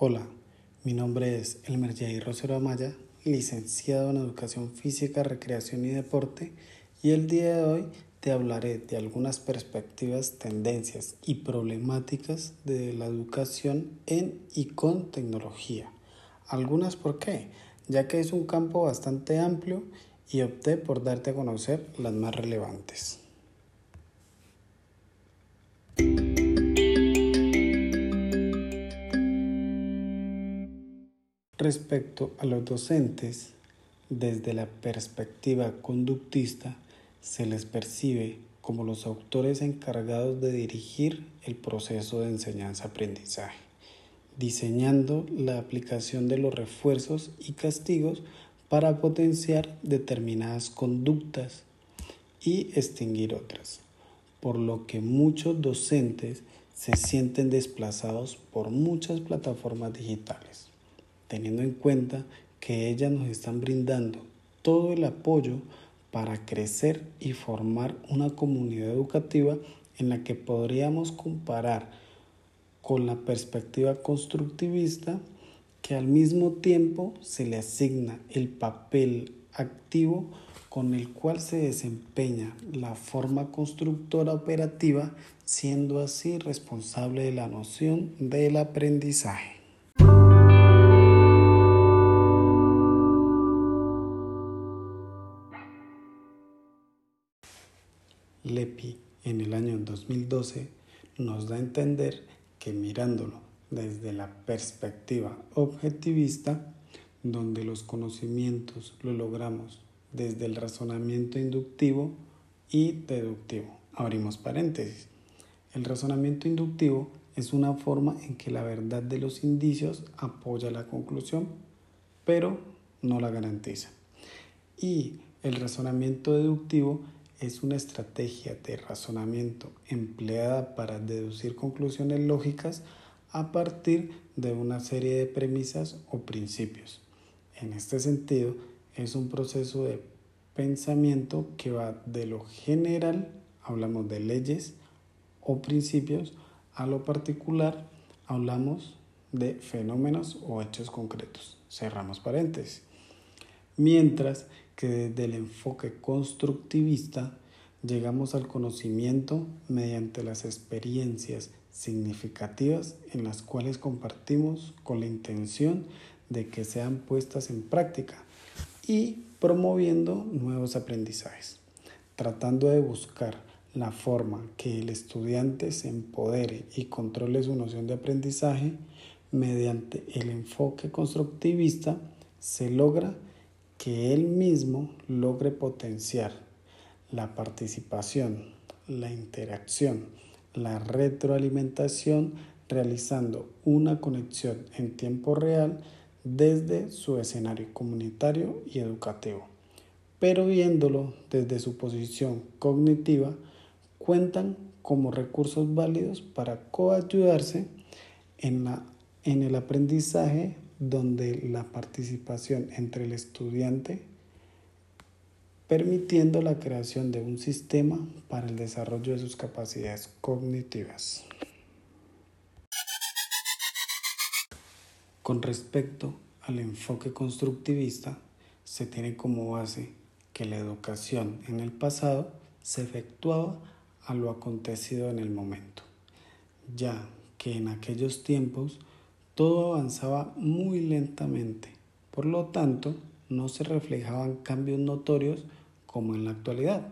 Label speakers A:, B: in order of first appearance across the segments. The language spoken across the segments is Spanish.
A: Hola, mi nombre es Elmer Jair Rosero Amaya, licenciado en Educación Física, Recreación y Deporte, y el día de hoy te hablaré de algunas perspectivas, tendencias y problemáticas de la educación en y con tecnología. Algunas por qué, ya que es un campo bastante amplio y opté por darte a conocer las más relevantes. Respecto a los docentes, desde la perspectiva conductista, se les percibe como los autores encargados de dirigir el proceso de enseñanza-aprendizaje, diseñando la aplicación de los refuerzos y castigos para potenciar determinadas conductas y extinguir otras, por lo que muchos docentes se sienten desplazados por muchas plataformas digitales teniendo en cuenta que ellas nos están brindando todo el apoyo para crecer y formar una comunidad educativa en la que podríamos comparar con la perspectiva constructivista que al mismo tiempo se le asigna el papel activo con el cual se desempeña la forma constructora operativa, siendo así responsable de la noción del aprendizaje. Lepi en el año 2012 nos da a entender que mirándolo desde la perspectiva objetivista, donde los conocimientos lo logramos desde el razonamiento inductivo y deductivo. Abrimos paréntesis. El razonamiento inductivo es una forma en que la verdad de los indicios apoya la conclusión, pero no la garantiza. Y el razonamiento deductivo es una estrategia de razonamiento empleada para deducir conclusiones lógicas a partir de una serie de premisas o principios. En este sentido, es un proceso de pensamiento que va de lo general, hablamos de leyes o principios, a lo particular, hablamos de fenómenos o hechos concretos. Cerramos paréntesis. Mientras que desde el enfoque constructivista llegamos al conocimiento mediante las experiencias significativas en las cuales compartimos con la intención de que sean puestas en práctica y promoviendo nuevos aprendizajes, tratando de buscar la forma que el estudiante se empodere y controle su noción de aprendizaje. Mediante el enfoque constructivista se logra que él mismo logre potenciar la participación, la interacción, la retroalimentación, realizando una conexión en tiempo real desde su escenario comunitario y educativo. Pero viéndolo desde su posición cognitiva, cuentan como recursos válidos para coayudarse en, la, en el aprendizaje donde la participación entre el estudiante permitiendo la creación de un sistema para el desarrollo de sus capacidades cognitivas. Con respecto al enfoque constructivista, se tiene como base que la educación en el pasado se efectuaba a lo acontecido en el momento, ya que en aquellos tiempos todo avanzaba muy lentamente, por lo tanto no se reflejaban cambios notorios como en la actualidad,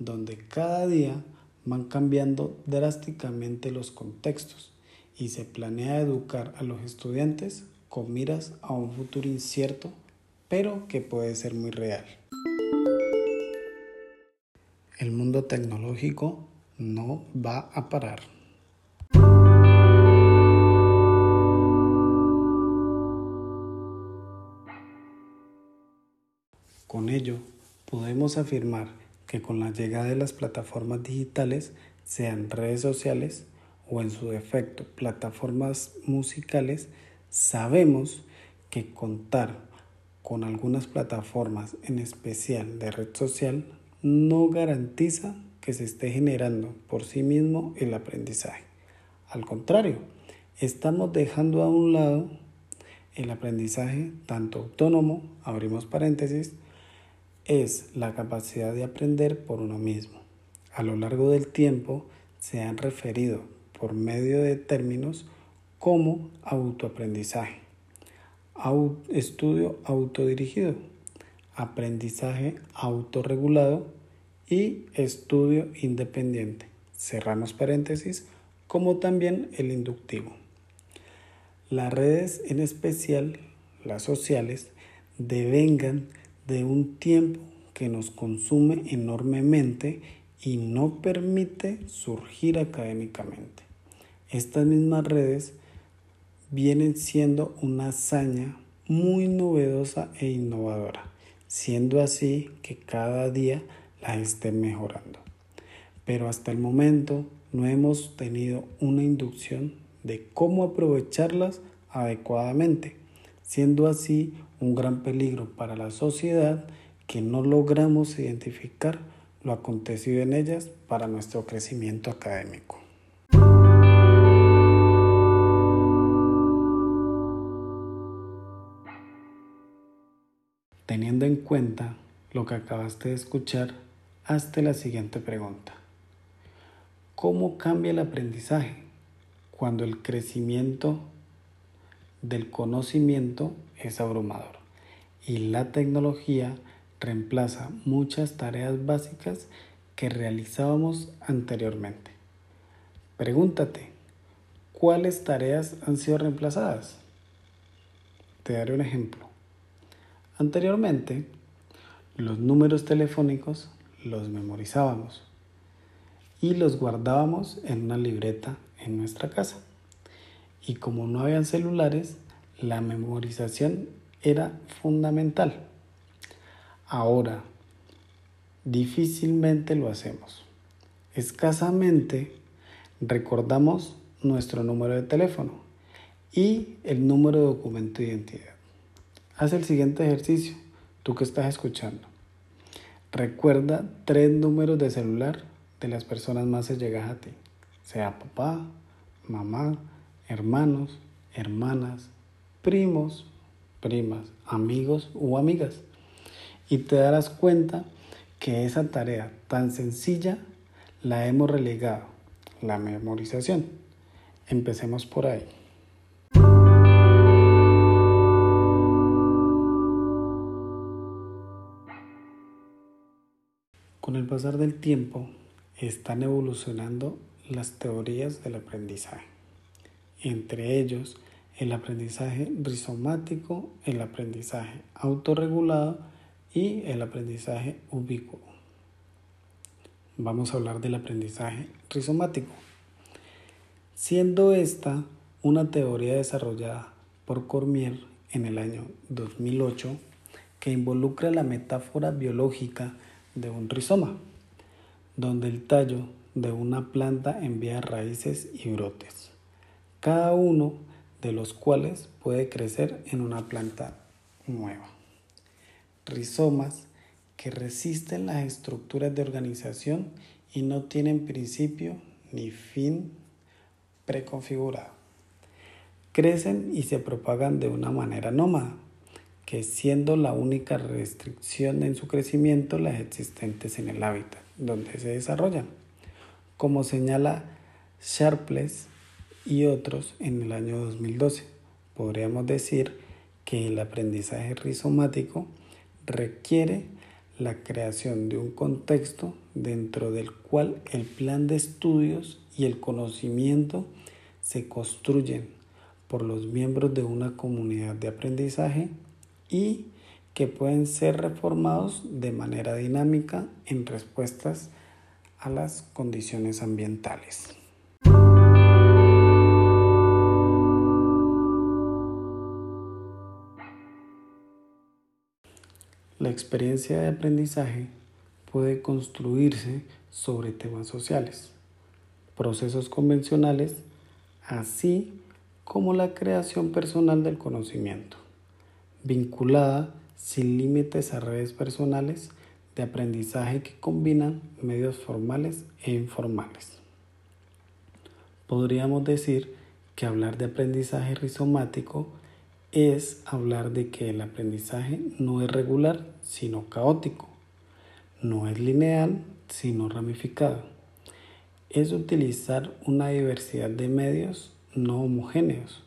A: donde cada día van cambiando drásticamente los contextos y se planea educar a los estudiantes con miras a un futuro incierto, pero que puede ser muy real. El mundo tecnológico no va a parar. Con ello, podemos afirmar que con la llegada de las plataformas digitales, sean redes sociales o en su defecto plataformas musicales, sabemos que contar con algunas plataformas, en especial de red social, no garantiza que se esté generando por sí mismo el aprendizaje. Al contrario, estamos dejando a un lado el aprendizaje, tanto autónomo, abrimos paréntesis, es la capacidad de aprender por uno mismo. A lo largo del tiempo se han referido por medio de términos como autoaprendizaje, estudio autodirigido, aprendizaje autorregulado y estudio independiente. Cerramos paréntesis, como también el inductivo. Las redes, en especial las sociales, devengan de un tiempo que nos consume enormemente y no permite surgir académicamente. Estas mismas redes vienen siendo una hazaña muy novedosa e innovadora, siendo así que cada día la esté mejorando. Pero hasta el momento no hemos tenido una inducción de cómo aprovecharlas adecuadamente, siendo así un gran peligro para la sociedad que no logramos identificar lo acontecido en ellas para nuestro crecimiento académico. Teniendo en cuenta lo que acabaste de escuchar, hazte la siguiente pregunta. ¿Cómo cambia el aprendizaje cuando el crecimiento del conocimiento es abrumador y la tecnología reemplaza muchas tareas básicas que realizábamos anteriormente. Pregúntate, ¿cuáles tareas han sido reemplazadas? Te daré un ejemplo. Anteriormente, los números telefónicos los memorizábamos y los guardábamos en una libreta en nuestra casa. Y como no habían celulares, la memorización era fundamental. Ahora, difícilmente lo hacemos. Escasamente recordamos nuestro número de teléfono y el número de documento de identidad. Haz el siguiente ejercicio, tú que estás escuchando. Recuerda tres números de celular de las personas más allegadas a ti, sea papá, mamá, hermanos, hermanas, primos, primas, amigos o amigas y te darás cuenta que esa tarea tan sencilla la hemos relegado, la memorización. Empecemos por ahí. Con el pasar del tiempo están evolucionando las teorías del aprendizaje, entre ellos el aprendizaje rizomático, el aprendizaje autorregulado y el aprendizaje ubicuo. Vamos a hablar del aprendizaje rizomático, siendo esta una teoría desarrollada por Cormier en el año 2008 que involucra la metáfora biológica de un rizoma, donde el tallo de una planta envía raíces y brotes, cada uno de los cuales puede crecer en una planta nueva rizomas que resisten las estructuras de organización y no tienen principio ni fin preconfigurado. Crecen y se propagan de una manera nómada, que siendo la única restricción en su crecimiento las existentes en el hábitat donde se desarrollan, como señala Sharpless y otros en el año 2012. Podríamos decir que el aprendizaje rizomático requiere la creación de un contexto dentro del cual el plan de estudios y el conocimiento se construyen por los miembros de una comunidad de aprendizaje y que pueden ser reformados de manera dinámica en respuestas a las condiciones ambientales. La experiencia de aprendizaje puede construirse sobre temas sociales, procesos convencionales, así como la creación personal del conocimiento, vinculada sin límites a redes personales de aprendizaje que combinan medios formales e informales. Podríamos decir que hablar de aprendizaje rizomático es hablar de que el aprendizaje no es regular, sino caótico. No es lineal, sino ramificado. Es utilizar una diversidad de medios no homogéneos.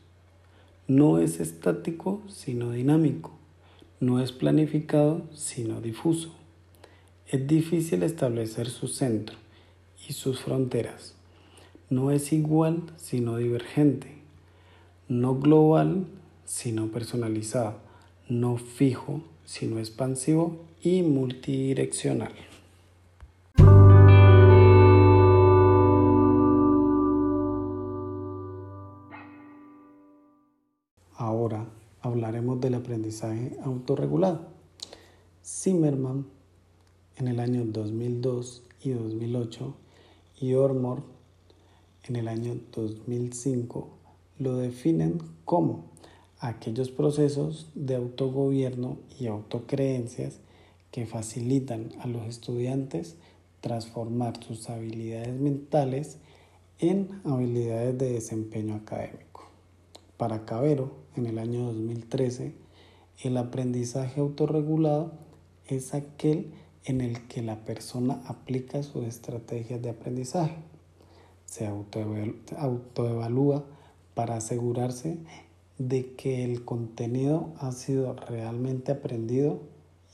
A: No es estático, sino dinámico. No es planificado, sino difuso. Es difícil establecer su centro y sus fronteras. No es igual, sino divergente. No global, sino personalizado. No fijo, sino expansivo y multidireccional. Ahora hablaremos del aprendizaje autorregulado. Zimmerman en el año 2002 y 2008 y Ormor en el año 2005 lo definen como aquellos procesos de autogobierno y autocreencias que facilitan a los estudiantes transformar sus habilidades mentales en habilidades de desempeño académico. Para Cabero, en el año 2013, el aprendizaje autorregulado es aquel en el que la persona aplica sus estrategias de aprendizaje. Se autoevalúa para asegurarse de que el contenido ha sido realmente aprendido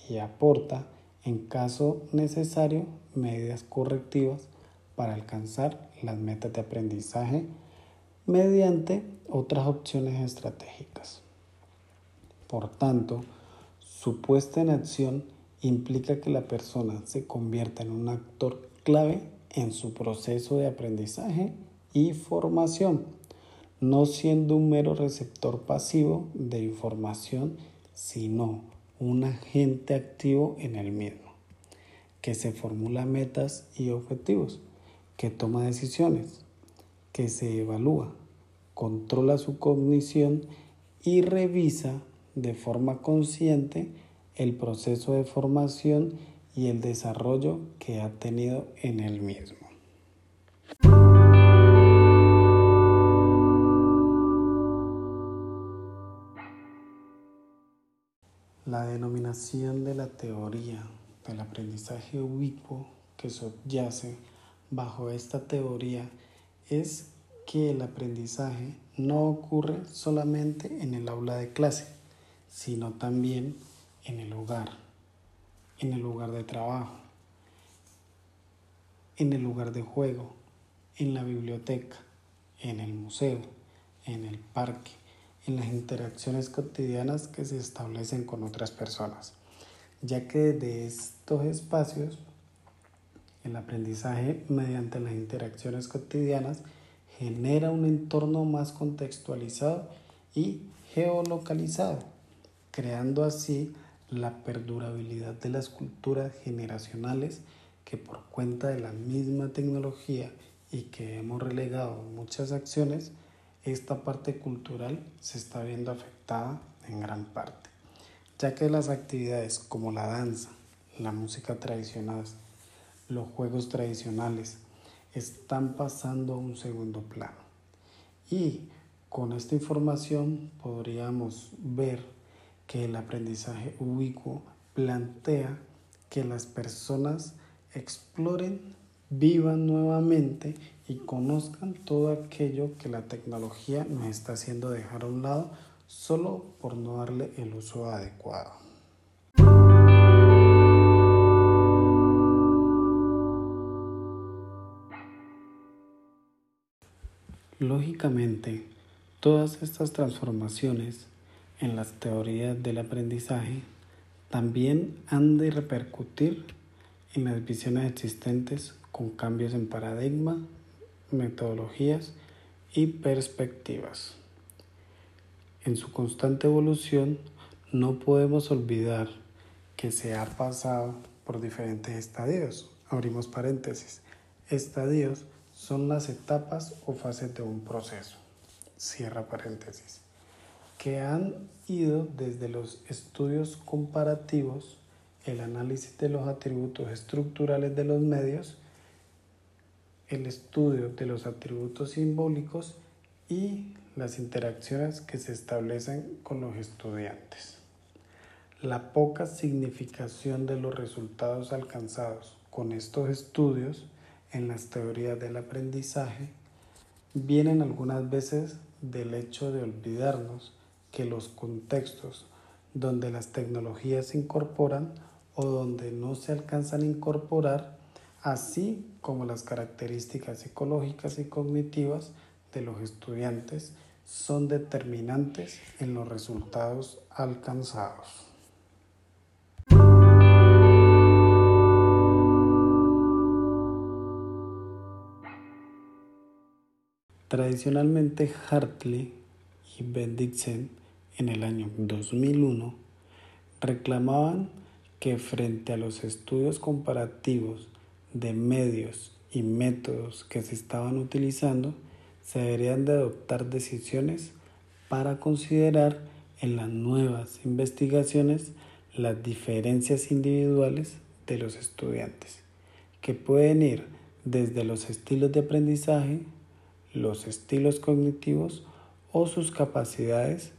A: y aporta, en caso necesario, medidas correctivas para alcanzar las metas de aprendizaje mediante otras opciones estratégicas. Por tanto, su puesta en acción implica que la persona se convierta en un actor clave en su proceso de aprendizaje y formación, no siendo un mero receptor pasivo de información, sino un agente activo en el mismo, que se formula metas y objetivos, que toma decisiones, que se evalúa, controla su cognición y revisa de forma consciente el proceso de formación y el desarrollo que ha tenido en el mismo. La denominación de la teoría del aprendizaje ubicuo que subyace bajo esta teoría es que el aprendizaje no ocurre solamente en el aula de clase, sino también en el hogar, en el lugar de trabajo, en el lugar de juego, en la biblioteca, en el museo, en el parque, en las interacciones cotidianas que se establecen con otras personas, ya que desde estos espacios el aprendizaje mediante las interacciones cotidianas genera un entorno más contextualizado y geolocalizado, creando así la perdurabilidad de las culturas generacionales que por cuenta de la misma tecnología y que hemos relegado muchas acciones, esta parte cultural se está viendo afectada en gran parte, ya que las actividades como la danza, la música tradicional, los juegos tradicionales están pasando a un segundo plano. Y con esta información podríamos ver que el aprendizaje ubicuo plantea que las personas exploren, vivan nuevamente y conozcan todo aquello que la tecnología nos está haciendo dejar a un lado solo por no darle el uso adecuado. Lógicamente, todas estas transformaciones en las teorías del aprendizaje también han de repercutir en las visiones existentes con cambios en paradigma, metodologías y perspectivas. En su constante evolución no podemos olvidar que se ha pasado por diferentes estadios. Abrimos paréntesis. Estadios son las etapas o fases de un proceso. Cierra paréntesis que han ido desde los estudios comparativos, el análisis de los atributos estructurales de los medios, el estudio de los atributos simbólicos y las interacciones que se establecen con los estudiantes. La poca significación de los resultados alcanzados con estos estudios en las teorías del aprendizaje vienen algunas veces del hecho de olvidarnos que los contextos donde las tecnologías se incorporan o donde no se alcanzan a incorporar, así como las características psicológicas y cognitivas de los estudiantes, son determinantes en los resultados alcanzados. Tradicionalmente Hartley y Bendixen en el año 2001 reclamaban que frente a los estudios comparativos de medios y métodos que se estaban utilizando, se deberían de adoptar decisiones para considerar en las nuevas investigaciones las diferencias individuales de los estudiantes, que pueden ir desde los estilos de aprendizaje, los estilos cognitivos o sus capacidades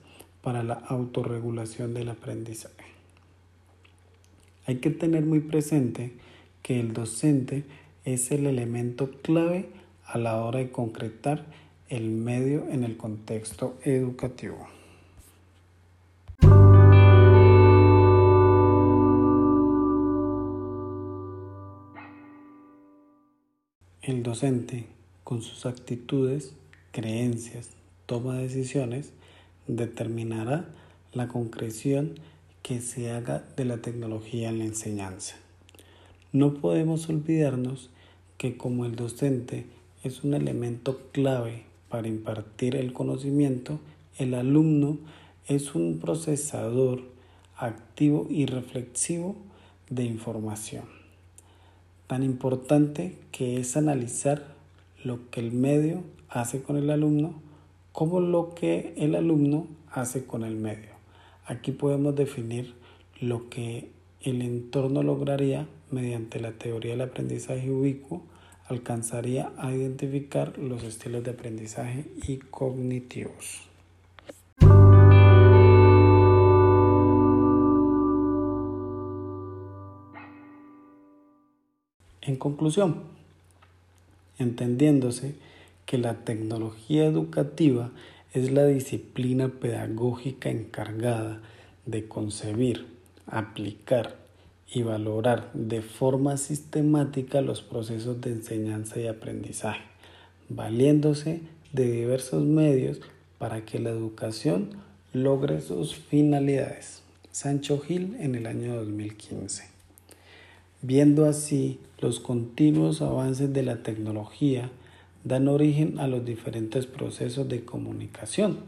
A: para la autorregulación del aprendizaje. Hay que tener muy presente que el docente es el elemento clave a la hora de concretar el medio en el contexto educativo. El docente, con sus actitudes, creencias, toma de decisiones, determinará la concreción que se haga de la tecnología en la enseñanza. No podemos olvidarnos que como el docente es un elemento clave para impartir el conocimiento, el alumno es un procesador activo y reflexivo de información. Tan importante que es analizar lo que el medio hace con el alumno como lo que el alumno hace con el medio. Aquí podemos definir lo que el entorno lograría mediante la teoría del aprendizaje ubicuo, alcanzaría a identificar los estilos de aprendizaje y cognitivos. En conclusión, entendiéndose que la tecnología educativa es la disciplina pedagógica encargada de concebir, aplicar y valorar de forma sistemática los procesos de enseñanza y aprendizaje, valiéndose de diversos medios para que la educación logre sus finalidades. Sancho Gil en el año 2015. Viendo así los continuos avances de la tecnología, dan origen a los diferentes procesos de comunicación,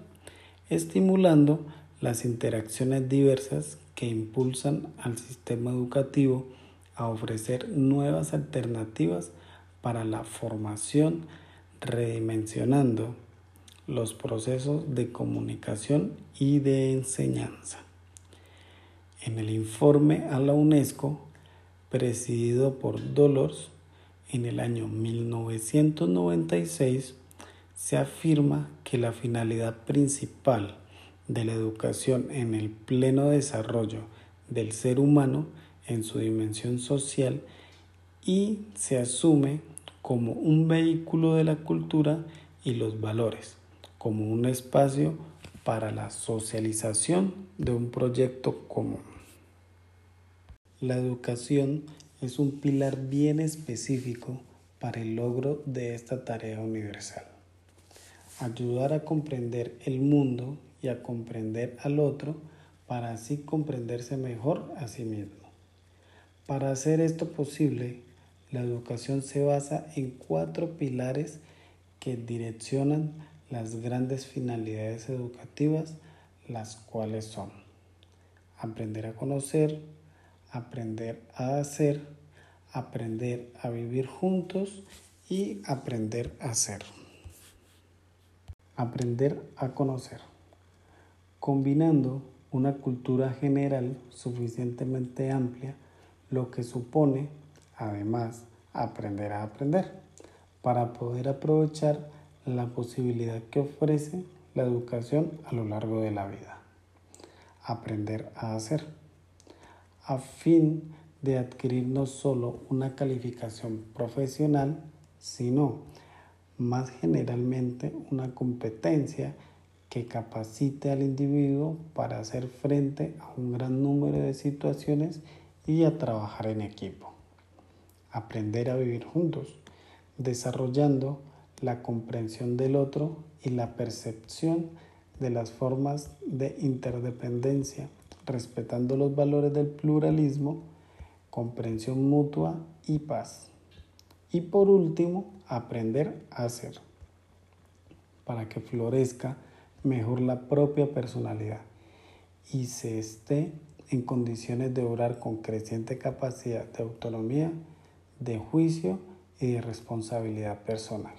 A: estimulando las interacciones diversas que impulsan al sistema educativo a ofrecer nuevas alternativas para la formación, redimensionando los procesos de comunicación y de enseñanza. En el informe a la UNESCO, presidido por Dolores, en el año 1996 se afirma que la finalidad principal de la educación en el pleno desarrollo del ser humano en su dimensión social y se asume como un vehículo de la cultura y los valores, como un espacio para la socialización de un proyecto común. La educación es un pilar bien específico para el logro de esta tarea universal. Ayudar a comprender el mundo y a comprender al otro para así comprenderse mejor a sí mismo. Para hacer esto posible, la educación se basa en cuatro pilares que direccionan las grandes finalidades educativas, las cuales son aprender a conocer, aprender a hacer, aprender a vivir juntos y aprender a ser. Aprender a conocer. Combinando una cultura general suficientemente amplia, lo que supone, además, aprender a aprender, para poder aprovechar la posibilidad que ofrece la educación a lo largo de la vida. Aprender a hacer. A fin de adquirir no solo una calificación profesional, sino más generalmente una competencia que capacite al individuo para hacer frente a un gran número de situaciones y a trabajar en equipo. Aprender a vivir juntos, desarrollando la comprensión del otro y la percepción de las formas de interdependencia, respetando los valores del pluralismo, comprensión mutua y paz. Y por último, aprender a hacer, para que florezca mejor la propia personalidad y se esté en condiciones de orar con creciente capacidad de autonomía, de juicio y de responsabilidad personal.